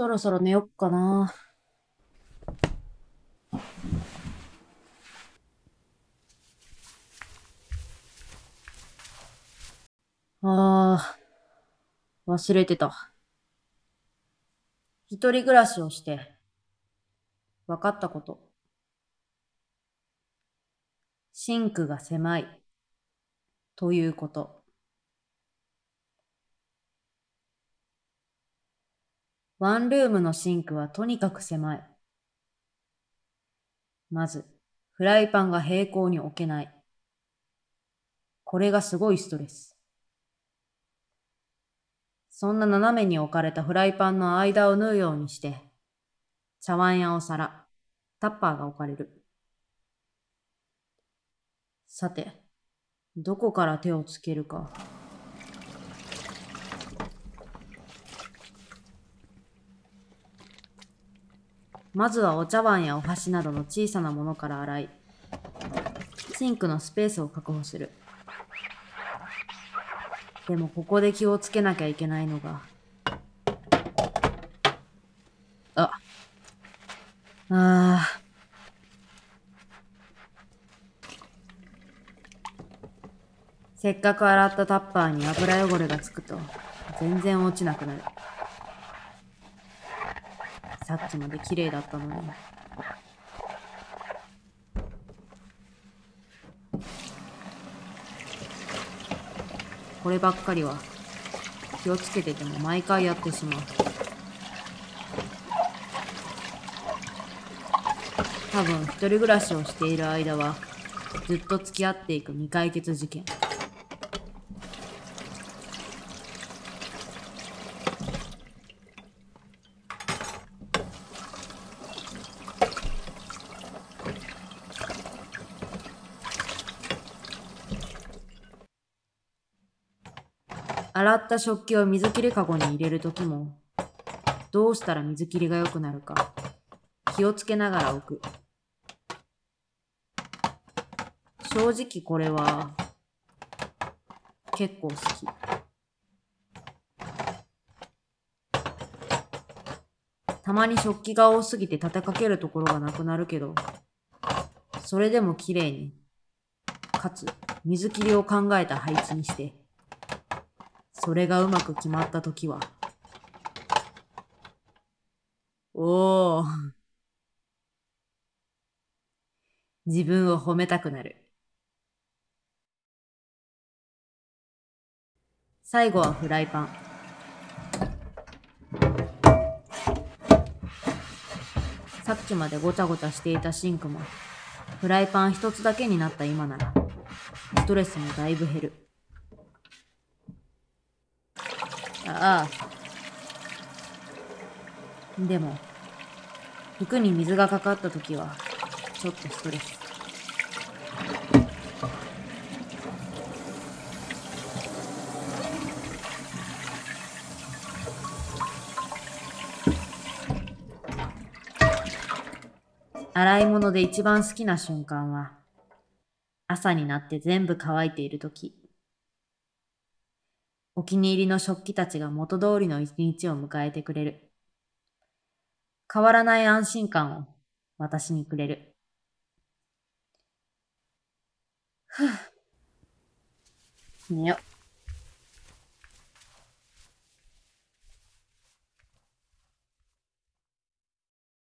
そろそろ寝よっかな。ああ、忘れてた。一人暮らしをして、分かったこと。シンクが狭い、ということ。ワンルームのシンクはとにかく狭い。まず、フライパンが平行に置けない。これがすごいストレス。そんな斜めに置かれたフライパンの間を縫うようにして、茶碗やお皿、タッパーが置かれる。さて、どこから手をつけるか。まずはお茶碗やお箸などの小さなものから洗い、シンクのスペースを確保する。でもここで気をつけなきゃいけないのが。あ。ああ。せっかく洗ったタッパーに油汚れがつくと全然落ちなくなる。さっきまで綺麗だったのに。こればっかりは気をつけてても毎回やってしまう多分一人暮らしをしている間はずっと付き合っていく未解決事件洗った食器を水切りかごに入れるときも、どうしたら水切りが良くなるか、気をつけながら置く。正直これは、結構好き。たまに食器が多すぎて立てかけるところがなくなるけど、それでも綺麗に、かつ水切りを考えた配置にして、それがうまく決まったときは、おお。自分を褒めたくなる。最後はフライパン。さっきまでごちゃごちゃしていたシンクも、フライパン一つだけになった今なら、ストレスもだいぶ減る。ああ。でも、服に水がかかった時は、ちょっとストレス。洗い物で一番好きな瞬間は、朝になって全部乾いている時。お気に入りの食器たちが元通りの一日を迎えてくれる。変わらない安心感を私にくれる。ふぅ。寝よ。